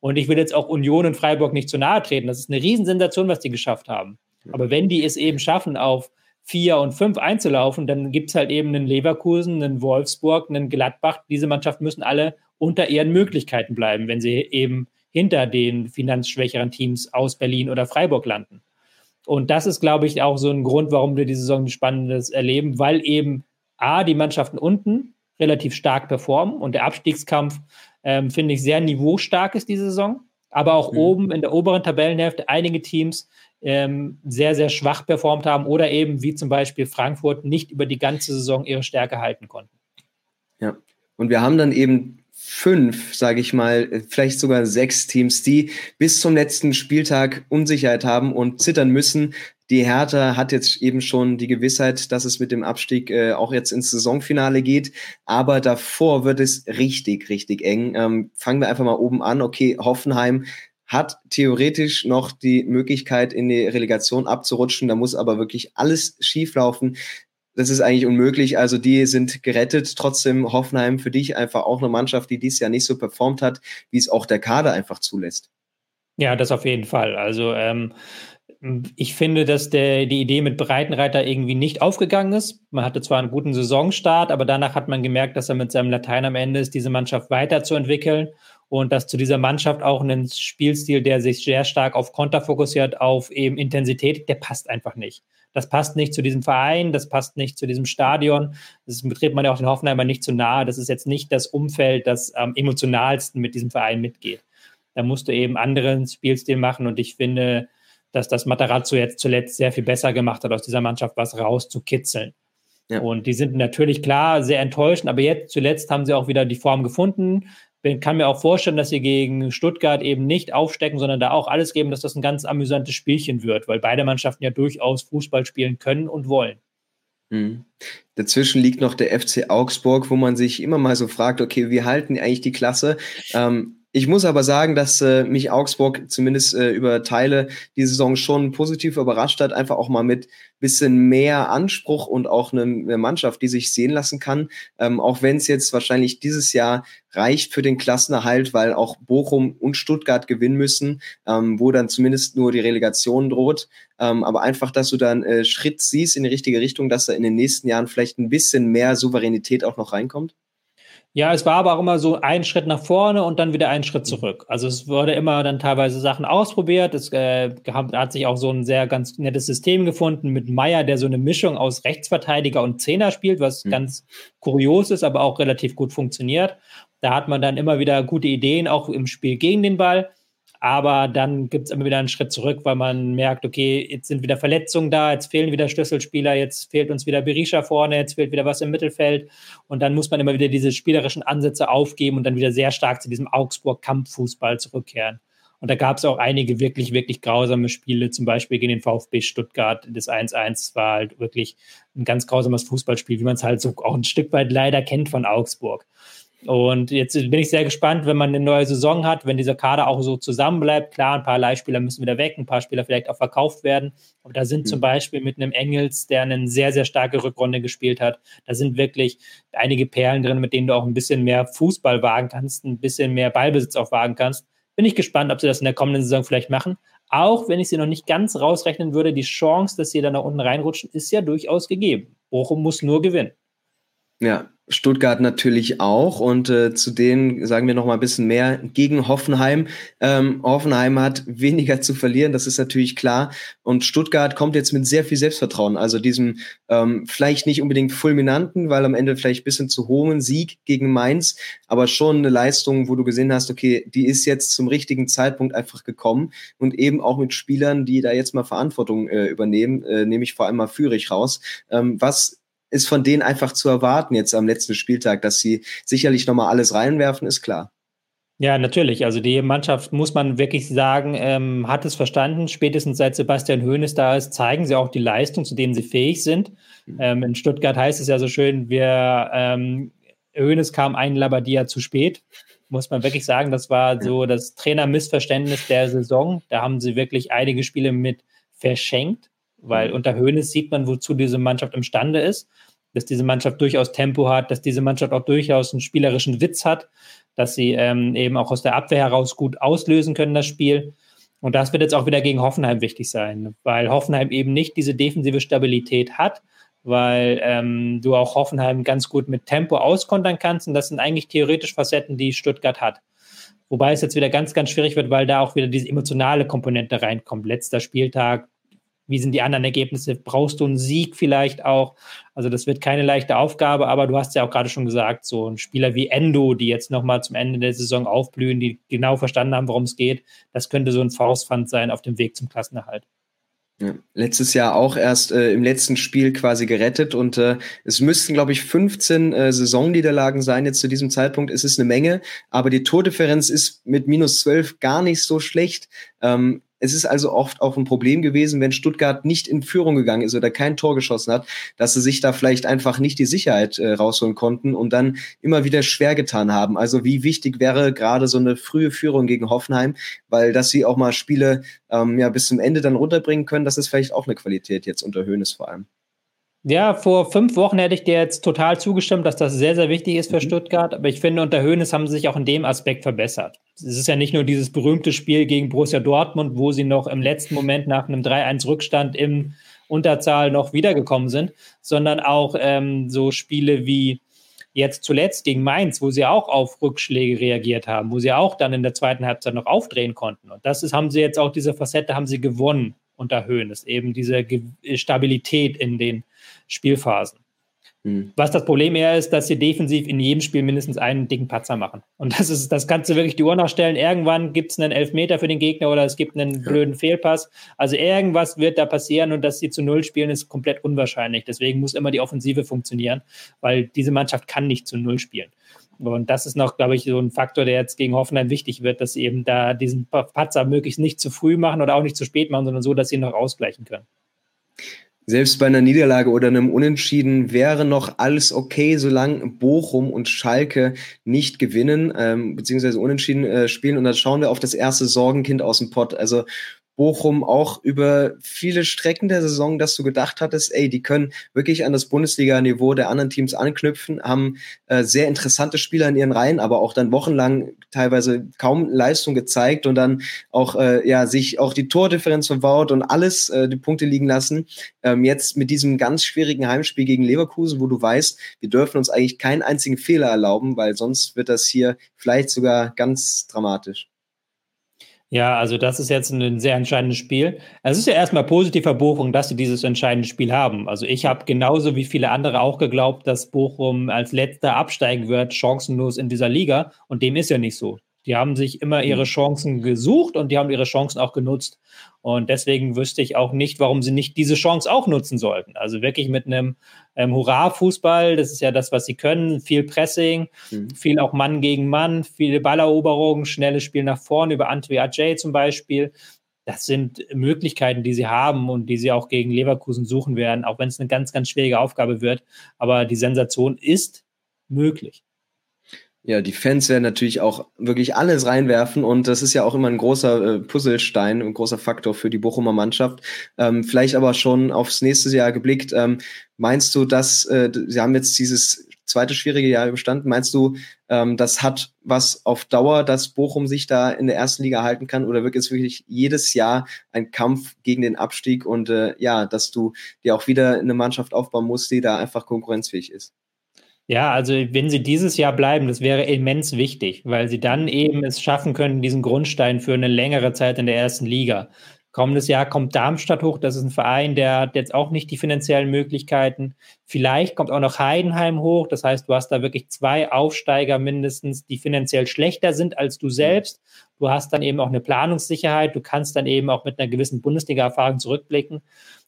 Und ich will jetzt auch Union und Freiburg nicht zu nahe treten. Das ist eine Riesensensation, was die geschafft haben. Aber wenn die es eben schaffen, auf vier und fünf einzulaufen, dann gibt es halt eben einen Leverkusen, einen Wolfsburg, einen Gladbach. Diese Mannschaften müssen alle unter ihren Möglichkeiten bleiben, wenn sie eben hinter den finanzschwächeren Teams aus Berlin oder Freiburg landen. Und das ist, glaube ich, auch so ein Grund, warum wir diese Saison Spannendes erleben, weil eben A, die Mannschaften unten relativ stark performen und der Abstiegskampf, ähm, finde ich, sehr niveaustark ist diese Saison. Aber auch mhm. oben in der oberen Tabellenhälfte einige Teams ähm, sehr, sehr schwach performt haben oder eben wie zum Beispiel Frankfurt nicht über die ganze Saison ihre Stärke halten konnten. Ja, und wir haben dann eben fünf, sage ich mal, vielleicht sogar sechs Teams, die bis zum letzten Spieltag Unsicherheit haben und zittern müssen. Die Hertha hat jetzt eben schon die Gewissheit, dass es mit dem Abstieg äh, auch jetzt ins Saisonfinale geht. Aber davor wird es richtig, richtig eng. Ähm, fangen wir einfach mal oben an. Okay, Hoffenheim hat theoretisch noch die Möglichkeit, in die Relegation abzurutschen. Da muss aber wirklich alles schieflaufen. Das ist eigentlich unmöglich. Also die sind gerettet. Trotzdem Hoffenheim für dich einfach auch eine Mannschaft, die dies Jahr nicht so performt hat, wie es auch der Kader einfach zulässt. Ja, das auf jeden Fall. Also ähm, ich finde, dass der, die Idee mit Breitenreiter irgendwie nicht aufgegangen ist. Man hatte zwar einen guten Saisonstart, aber danach hat man gemerkt, dass er mit seinem Latein am Ende ist, diese Mannschaft weiterzuentwickeln und dass zu dieser Mannschaft auch ein Spielstil, der sich sehr stark auf Konter fokussiert, auf eben Intensität, der passt einfach nicht. Das passt nicht zu diesem Verein, das passt nicht zu diesem Stadion. Das betritt man ja auch den Hoffenheimer nicht zu nahe. Das ist jetzt nicht das Umfeld, das am emotionalsten mit diesem Verein mitgeht. Da musst du eben anderen Spielstil machen und ich finde, dass das Matarazzo jetzt zuletzt sehr viel besser gemacht hat, aus dieser Mannschaft was rauszukitzeln. Ja. Und die sind natürlich klar sehr enttäuscht, aber jetzt zuletzt haben sie auch wieder die Form gefunden, ich kann mir auch vorstellen, dass sie gegen Stuttgart eben nicht aufstecken, sondern da auch alles geben, dass das ein ganz amüsantes Spielchen wird, weil beide Mannschaften ja durchaus Fußball spielen können und wollen. Mhm. Dazwischen liegt noch der FC Augsburg, wo man sich immer mal so fragt, okay, wie halten eigentlich die Klasse? Ähm, ich muss aber sagen, dass äh, mich Augsburg zumindest äh, über Teile die Saison schon positiv überrascht hat, einfach auch mal mit bisschen mehr Anspruch und auch eine, eine Mannschaft, die sich sehen lassen kann. Ähm, auch wenn es jetzt wahrscheinlich dieses Jahr reicht für den Klassenerhalt, weil auch Bochum und Stuttgart gewinnen müssen, ähm, wo dann zumindest nur die Relegation droht. Ähm, aber einfach, dass du dann äh, Schritt siehst in die richtige Richtung, dass da in den nächsten Jahren vielleicht ein bisschen mehr Souveränität auch noch reinkommt. Ja, es war aber auch immer so ein Schritt nach vorne und dann wieder ein Schritt zurück. Also es wurde immer dann teilweise Sachen ausprobiert. Es äh, hat sich auch so ein sehr ganz nettes System gefunden mit Meier, der so eine Mischung aus Rechtsverteidiger und Zehner spielt, was mhm. ganz kurios ist, aber auch relativ gut funktioniert. Da hat man dann immer wieder gute Ideen, auch im Spiel gegen den Ball. Aber dann gibt es immer wieder einen Schritt zurück, weil man merkt, okay, jetzt sind wieder Verletzungen da, jetzt fehlen wieder Schlüsselspieler, jetzt fehlt uns wieder Berisha vorne, jetzt fehlt wieder was im Mittelfeld. Und dann muss man immer wieder diese spielerischen Ansätze aufgeben und dann wieder sehr stark zu diesem Augsburg-Kampffußball zurückkehren. Und da gab es auch einige wirklich, wirklich grausame Spiele, zum Beispiel gegen den VfB Stuttgart. Das 1-1 war halt wirklich ein ganz grausames Fußballspiel, wie man es halt so auch ein Stück weit leider kennt von Augsburg. Und jetzt bin ich sehr gespannt, wenn man eine neue Saison hat, wenn dieser Kader auch so zusammenbleibt. Klar, ein paar Leihspieler müssen wieder weg, ein paar Spieler vielleicht auch verkauft werden. Aber da sind mhm. zum Beispiel mit einem Engels, der eine sehr, sehr starke Rückrunde gespielt hat, da sind wirklich einige Perlen drin, mit denen du auch ein bisschen mehr Fußball wagen kannst, ein bisschen mehr Ballbesitz auch wagen kannst. Bin ich gespannt, ob sie das in der kommenden Saison vielleicht machen. Auch wenn ich sie noch nicht ganz rausrechnen würde, die Chance, dass sie dann nach unten reinrutschen, ist ja durchaus gegeben. Bochum muss nur gewinnen. Ja, Stuttgart natürlich auch. Und äh, zu denen sagen wir noch mal ein bisschen mehr gegen Hoffenheim. Ähm, Hoffenheim hat weniger zu verlieren, das ist natürlich klar. Und Stuttgart kommt jetzt mit sehr viel Selbstvertrauen, also diesem ähm, vielleicht nicht unbedingt fulminanten, weil am Ende vielleicht bisschen zu hohen Sieg gegen Mainz, aber schon eine Leistung, wo du gesehen hast, okay, die ist jetzt zum richtigen Zeitpunkt einfach gekommen. Und eben auch mit Spielern, die da jetzt mal Verantwortung äh, übernehmen, äh, nehme ich vor allem mal Führig raus, ähm, was ist von denen einfach zu erwarten jetzt am letzten Spieltag, dass sie sicherlich nochmal alles reinwerfen, ist klar. Ja, natürlich. Also die Mannschaft, muss man wirklich sagen, ähm, hat es verstanden. Spätestens seit Sebastian Hoeneß da ist, zeigen sie auch die Leistung, zu denen sie fähig sind. Mhm. Ähm, in Stuttgart heißt es ja so schön, wir ähm, Hoeneß kam ein Labadia zu spät. Muss man wirklich sagen, das war so das Trainermissverständnis der Saison. Da haben sie wirklich einige Spiele mit verschenkt weil mhm. unter Höhnes sieht man, wozu diese Mannschaft imstande ist, dass diese Mannschaft durchaus Tempo hat, dass diese Mannschaft auch durchaus einen spielerischen Witz hat, dass sie ähm, eben auch aus der Abwehr heraus gut auslösen können, das Spiel. Und das wird jetzt auch wieder gegen Hoffenheim wichtig sein, weil Hoffenheim eben nicht diese defensive Stabilität hat, weil ähm, du auch Hoffenheim ganz gut mit Tempo auskontern kannst. Und das sind eigentlich theoretisch Facetten, die Stuttgart hat. Wobei es jetzt wieder ganz, ganz schwierig wird, weil da auch wieder diese emotionale Komponente reinkommt. Letzter Spieltag, wie sind die anderen Ergebnisse? Brauchst du einen Sieg vielleicht auch? Also das wird keine leichte Aufgabe, aber du hast ja auch gerade schon gesagt, so ein Spieler wie Endo, die jetzt nochmal zum Ende der Saison aufblühen, die genau verstanden haben, worum es geht, das könnte so ein Faustpfand sein auf dem Weg zum Klassenerhalt. Letztes Jahr auch erst äh, im letzten Spiel quasi gerettet und äh, es müssten, glaube ich, 15 äh, Saisonniederlagen sein jetzt zu diesem Zeitpunkt. Es ist eine Menge, aber die Tordifferenz ist mit minus 12 gar nicht so schlecht. Ähm, es ist also oft auch ein Problem gewesen, wenn Stuttgart nicht in Führung gegangen ist oder kein Tor geschossen hat, dass sie sich da vielleicht einfach nicht die Sicherheit äh, rausholen konnten und dann immer wieder schwer getan haben. Also wie wichtig wäre gerade so eine frühe Führung gegen Hoffenheim, weil dass sie auch mal Spiele ähm, ja bis zum Ende dann runterbringen können, das ist vielleicht auch eine Qualität jetzt unter Höhnes vor allem. Ja, vor fünf Wochen hätte ich dir jetzt total zugestimmt, dass das sehr, sehr wichtig ist für mhm. Stuttgart. Aber ich finde, unter Höhnes haben sie sich auch in dem Aspekt verbessert. Es ist ja nicht nur dieses berühmte Spiel gegen Borussia Dortmund, wo sie noch im letzten Moment nach einem 3-1-Rückstand im Unterzahl noch wiedergekommen sind, sondern auch ähm, so Spiele wie jetzt zuletzt gegen Mainz, wo sie auch auf Rückschläge reagiert haben, wo sie auch dann in der zweiten Halbzeit noch aufdrehen konnten. Und das ist, haben sie jetzt auch diese Facette, haben sie gewonnen unter Höhnes, eben diese Stabilität in den Spielphasen. Mhm. Was das Problem eher ist, dass sie defensiv in jedem Spiel mindestens einen dicken Patzer machen. Und das ist, das kannst du wirklich die Uhr nachstellen. Irgendwann gibt es einen Elfmeter für den Gegner oder es gibt einen blöden Fehlpass. Also irgendwas wird da passieren und dass sie zu Null spielen, ist komplett unwahrscheinlich. Deswegen muss immer die Offensive funktionieren, weil diese Mannschaft kann nicht zu Null spielen. Und das ist noch, glaube ich, so ein Faktor, der jetzt gegen Hoffenheim wichtig wird, dass sie eben da diesen Patzer möglichst nicht zu früh machen oder auch nicht zu spät machen, sondern so, dass sie ihn noch ausgleichen können selbst bei einer Niederlage oder einem Unentschieden wäre noch alles okay, solange Bochum und Schalke nicht gewinnen, ähm, beziehungsweise unentschieden äh, spielen. Und dann schauen wir auf das erste Sorgenkind aus dem Pott. Also Bochum auch über viele Strecken der Saison, dass du gedacht hattest, ey, die können wirklich an das Bundesliga-Niveau der anderen Teams anknüpfen, haben äh, sehr interessante Spieler in ihren Reihen, aber auch dann wochenlang teilweise kaum Leistung gezeigt und dann auch äh, ja sich auch die Tordifferenz verbaut und alles äh, die Punkte liegen lassen. Ähm, jetzt mit diesem ganz schwierigen Heimspiel gegen Leverkusen, wo du weißt, wir dürfen uns eigentlich keinen einzigen Fehler erlauben, weil sonst wird das hier vielleicht sogar ganz dramatisch. Ja, also das ist jetzt ein sehr entscheidendes Spiel. Es ist ja erstmal positiver Bochum, dass sie dieses entscheidende Spiel haben. Also ich habe genauso wie viele andere auch geglaubt, dass Bochum als letzter absteigen wird, chancenlos in dieser Liga. Und dem ist ja nicht so. Die haben sich immer ihre mhm. Chancen gesucht und die haben ihre Chancen auch genutzt. Und deswegen wüsste ich auch nicht, warum sie nicht diese Chance auch nutzen sollten. Also wirklich mit einem ähm, Hurra-Fußball, das ist ja das, was sie können. Viel Pressing, mhm. viel auch Mann gegen Mann, viele Balleroberungen, schnelles Spiel nach vorne über Antwi Ajay zum Beispiel. Das sind Möglichkeiten, die sie haben und die sie auch gegen Leverkusen suchen werden, auch wenn es eine ganz, ganz schwierige Aufgabe wird. Aber die Sensation ist möglich. Ja, die Fans werden natürlich auch wirklich alles reinwerfen und das ist ja auch immer ein großer äh, Puzzlestein, ein großer Faktor für die Bochumer Mannschaft. Ähm, vielleicht aber schon aufs nächste Jahr geblickt. Ähm, meinst du, dass äh, sie haben jetzt dieses zweite schwierige Jahr überstanden? Meinst du, ähm, das hat was auf Dauer, dass Bochum sich da in der ersten Liga halten kann oder wird wirklich jedes Jahr ein Kampf gegen den Abstieg und äh, ja, dass du dir auch wieder eine Mannschaft aufbauen musst, die da einfach konkurrenzfähig ist? Ja, also wenn sie dieses Jahr bleiben, das wäre immens wichtig, weil sie dann eben es schaffen können, diesen Grundstein für eine längere Zeit in der ersten Liga. Kommendes Jahr kommt Darmstadt hoch, das ist ein Verein, der hat jetzt auch nicht die finanziellen Möglichkeiten. Vielleicht kommt auch noch Heidenheim hoch, das heißt, du hast da wirklich zwei Aufsteiger mindestens, die finanziell schlechter sind als du selbst. Du hast dann eben auch eine Planungssicherheit, du kannst dann eben auch mit einer gewissen Bundesliga-Erfahrung zurückblicken.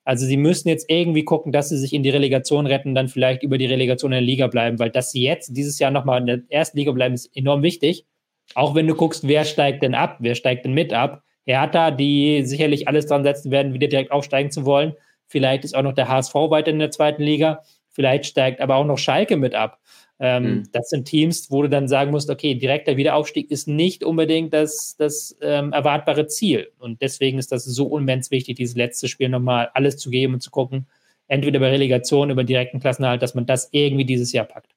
Also sie müssen jetzt irgendwie gucken, dass sie sich in die Relegation retten, dann vielleicht über die Relegation in der Liga bleiben, weil dass sie jetzt dieses Jahr nochmal in der ersten Liga bleiben, ist enorm wichtig. Auch wenn du guckst, wer steigt denn ab, wer steigt denn mit ab. Hertha, die sicherlich alles dran setzen werden, wieder direkt aufsteigen zu wollen. Vielleicht ist auch noch der HSV weiter in der zweiten Liga. Vielleicht steigt aber auch noch Schalke mit ab. Ähm, mhm. Das sind Teams, wo du dann sagen musst, okay, direkter Wiederaufstieg ist nicht unbedingt das, das ähm, erwartbare Ziel. Und deswegen ist das so immens wichtig, dieses letzte Spiel nochmal alles zu geben und zu gucken, entweder bei Relegation, über direkten Klassenhalt, dass man das irgendwie dieses Jahr packt.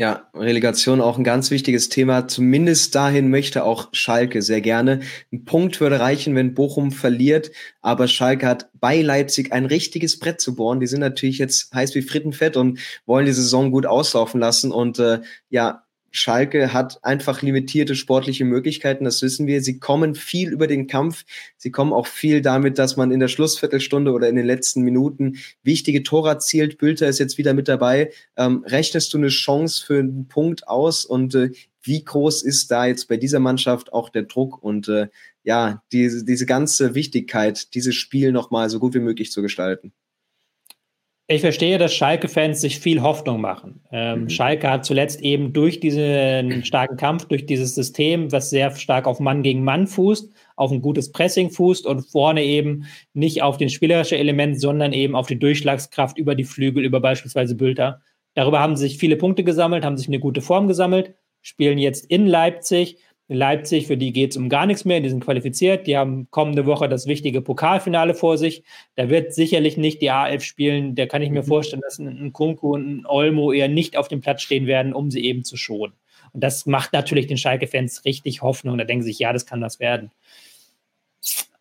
Ja, Relegation auch ein ganz wichtiges Thema. Zumindest dahin möchte auch Schalke sehr gerne. Ein Punkt würde reichen, wenn Bochum verliert. Aber Schalke hat bei Leipzig ein richtiges Brett zu bohren. Die sind natürlich jetzt heiß wie Frittenfett und wollen die Saison gut auslaufen lassen. Und äh, ja, Schalke hat einfach limitierte sportliche Möglichkeiten, das wissen wir. Sie kommen viel über den Kampf. Sie kommen auch viel damit, dass man in der Schlussviertelstunde oder in den letzten Minuten wichtige Tore erzielt. Bülter ist jetzt wieder mit dabei. Ähm, rechnest du eine Chance für einen Punkt aus und äh, wie groß ist da jetzt bei dieser Mannschaft auch der Druck und äh, ja, diese, diese ganze Wichtigkeit, dieses Spiel nochmal so gut wie möglich zu gestalten? Ich verstehe, dass Schalke-Fans sich viel Hoffnung machen. Ähm, mhm. Schalke hat zuletzt eben durch diesen starken Kampf, durch dieses System, was sehr stark auf Mann gegen Mann fußt, auf ein gutes Pressing fußt und vorne eben nicht auf den spielerischen Element, sondern eben auf die Durchschlagskraft über die Flügel, über beispielsweise Bülter. Darüber haben sich viele Punkte gesammelt, haben sich eine gute Form gesammelt, spielen jetzt in Leipzig Leipzig, für die geht es um gar nichts mehr, die sind qualifiziert, die haben kommende Woche das wichtige Pokalfinale vor sich. Da wird sicherlich nicht die A11 spielen, da kann ich mir mhm. vorstellen, dass ein Kunku und ein Olmo eher nicht auf dem Platz stehen werden, um sie eben zu schonen. Und das macht natürlich den Schalke-Fans richtig Hoffnung. Da denken sie sich, ja, das kann das werden.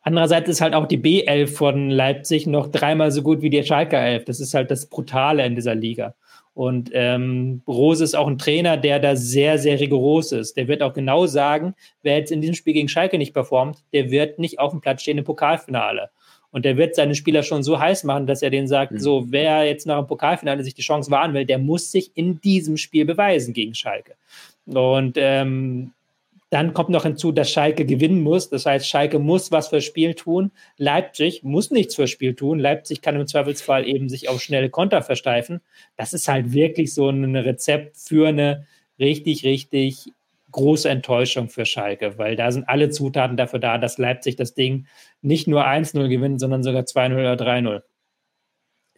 Andererseits ist halt auch die B11 von Leipzig noch dreimal so gut wie die Schalke 11. Das ist halt das Brutale in dieser Liga. Und ähm, Rose ist auch ein Trainer, der da sehr, sehr rigoros ist. Der wird auch genau sagen, wer jetzt in diesem Spiel gegen Schalke nicht performt, der wird nicht auf dem Platz stehen im Pokalfinale. Und der wird seine Spieler schon so heiß machen, dass er denen sagt, mhm. so, wer jetzt nach dem Pokalfinale sich die Chance wahren will, der muss sich in diesem Spiel beweisen gegen Schalke. Und ähm, dann kommt noch hinzu, dass Schalke gewinnen muss. Das heißt, Schalke muss was fürs Spiel tun. Leipzig muss nichts fürs Spiel tun. Leipzig kann im Zweifelsfall eben sich auf schnelle Konter versteifen. Das ist halt wirklich so ein Rezept für eine richtig, richtig große Enttäuschung für Schalke, weil da sind alle Zutaten dafür da, dass Leipzig das Ding nicht nur 1-0 gewinnt, sondern sogar 2-0 oder 3-0.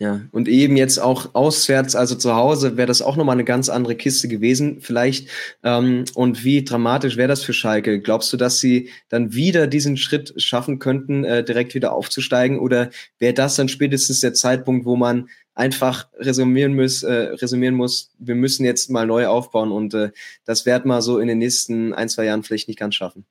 Ja, und eben jetzt auch auswärts, also zu Hause, wäre das auch nochmal eine ganz andere Kiste gewesen, vielleicht. Ähm, und wie dramatisch wäre das für Schalke? Glaubst du, dass sie dann wieder diesen Schritt schaffen könnten, äh, direkt wieder aufzusteigen? Oder wäre das dann spätestens der Zeitpunkt, wo man einfach resümieren muss, äh, resümieren muss, wir müssen jetzt mal neu aufbauen und äh, das wird man so in den nächsten ein, zwei Jahren vielleicht nicht ganz schaffen?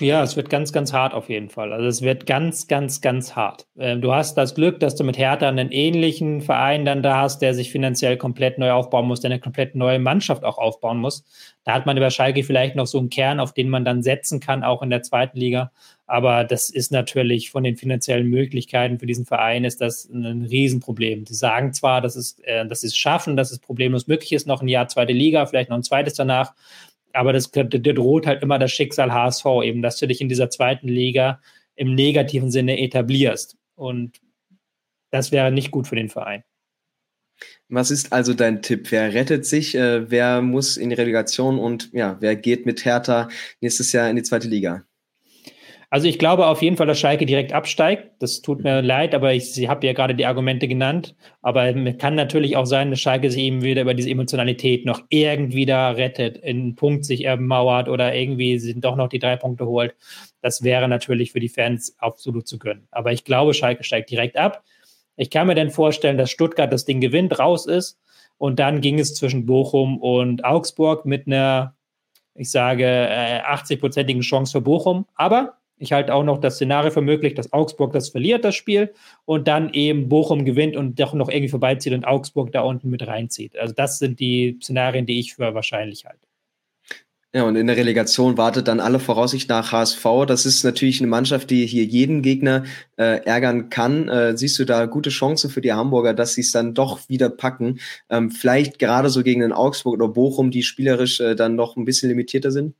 Ja, es wird ganz, ganz hart auf jeden Fall. Also es wird ganz, ganz, ganz hart. Ähm, du hast das Glück, dass du mit Hertha einen ähnlichen Verein dann da hast, der sich finanziell komplett neu aufbauen muss, der eine komplett neue Mannschaft auch aufbauen muss. Da hat man über Schalke vielleicht noch so einen Kern, auf den man dann setzen kann, auch in der zweiten Liga. Aber das ist natürlich von den finanziellen Möglichkeiten für diesen Verein ist das ein Riesenproblem. Die sagen zwar, dass es, äh, dass sie es schaffen, dass es problemlos möglich ist, noch ein Jahr zweite Liga, vielleicht noch ein zweites danach aber das, der droht halt immer das Schicksal HSV, eben, dass du dich in dieser zweiten Liga im negativen Sinne etablierst. Und das wäre nicht gut für den Verein. Was ist also dein Tipp? Wer rettet sich? Äh, wer muss in die Relegation und ja, wer geht mit Hertha nächstes Jahr in die zweite Liga? Also ich glaube auf jeden Fall, dass Schalke direkt absteigt. Das tut mir leid, aber ich, ich habe ja gerade die Argumente genannt. Aber kann natürlich auch sein, dass Schalke sich eben wieder über diese Emotionalität noch irgendwie da rettet, einen Punkt sich ermauert oder irgendwie sind doch noch die drei Punkte holt. Das wäre natürlich für die Fans absolut zu gönnen. Aber ich glaube, Schalke steigt direkt ab. Ich kann mir dann vorstellen, dass Stuttgart das Ding gewinnt, raus ist. Und dann ging es zwischen Bochum und Augsburg mit einer, ich sage, 80-prozentigen äh, Chance für Bochum. Aber ich halte auch noch das Szenario für möglich, dass Augsburg das verliert, das Spiel, und dann eben Bochum gewinnt und doch noch irgendwie vorbeizieht und Augsburg da unten mit reinzieht. Also das sind die Szenarien, die ich für wahrscheinlich halte. Ja, und in der Relegation wartet dann alle Voraussicht nach HSV. Das ist natürlich eine Mannschaft, die hier jeden Gegner äh, ärgern kann. Äh, siehst du da gute Chance für die Hamburger, dass sie es dann doch wieder packen? Ähm, vielleicht gerade so gegen den Augsburg oder Bochum, die spielerisch äh, dann noch ein bisschen limitierter sind?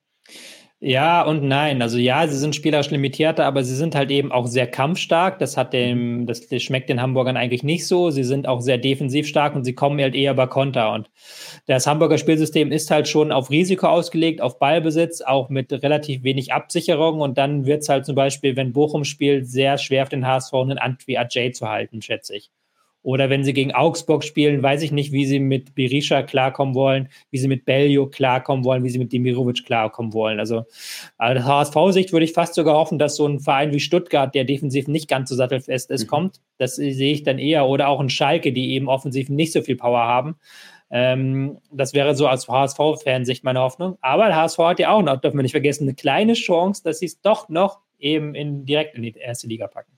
Ja und nein. Also ja, sie sind spielerisch limitierter, aber sie sind halt eben auch sehr kampfstark. Das hat dem, das, das schmeckt den Hamburgern eigentlich nicht so. Sie sind auch sehr defensiv stark und sie kommen halt eher bei Konter. Und das Hamburger Spielsystem ist halt schon auf Risiko ausgelegt, auf Ballbesitz, auch mit relativ wenig Absicherung. Und dann wird es halt zum Beispiel, wenn Bochum spielt, sehr schwer auf den HSV einen Antwi Ajay zu halten, schätze ich. Oder wenn sie gegen Augsburg spielen, weiß ich nicht, wie sie mit Berisha klarkommen wollen, wie sie mit Bellio klarkommen wollen, wie sie mit Demirovic klarkommen wollen. Also aus HSV-Sicht würde ich fast sogar hoffen, dass so ein Verein wie Stuttgart, der defensiv nicht ganz so sattelfest ist, mhm. kommt. Das sehe ich dann eher. Oder auch ein Schalke, die eben offensiv nicht so viel Power haben. Ähm, das wäre so als HSV-Fansicht meine Hoffnung. Aber der HSV hat ja auch noch, dürfen wir nicht vergessen, eine kleine Chance, dass sie es doch noch eben in, direkt in die erste Liga packen.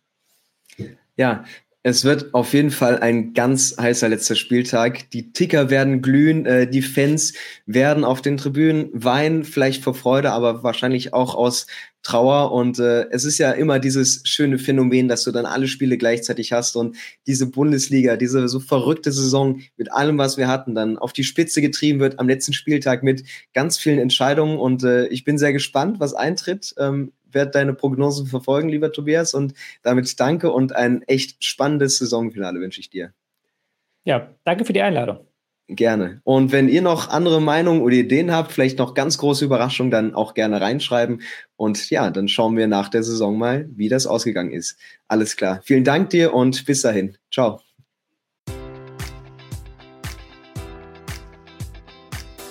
Ja, es wird auf jeden Fall ein ganz heißer letzter Spieltag. Die Ticker werden glühen, äh, die Fans werden auf den Tribünen weinen, vielleicht vor Freude, aber wahrscheinlich auch aus Trauer. Und äh, es ist ja immer dieses schöne Phänomen, dass du dann alle Spiele gleichzeitig hast und diese Bundesliga, diese so verrückte Saison mit allem, was wir hatten, dann auf die Spitze getrieben wird am letzten Spieltag mit ganz vielen Entscheidungen. Und äh, ich bin sehr gespannt, was eintritt. Ähm, werde deine Prognosen verfolgen, lieber Tobias. Und damit danke und ein echt spannendes Saisonfinale wünsche ich dir. Ja, danke für die Einladung. Gerne. Und wenn ihr noch andere Meinungen oder Ideen habt, vielleicht noch ganz große Überraschungen, dann auch gerne reinschreiben. Und ja, dann schauen wir nach der Saison mal, wie das ausgegangen ist. Alles klar. Vielen Dank dir und bis dahin. Ciao.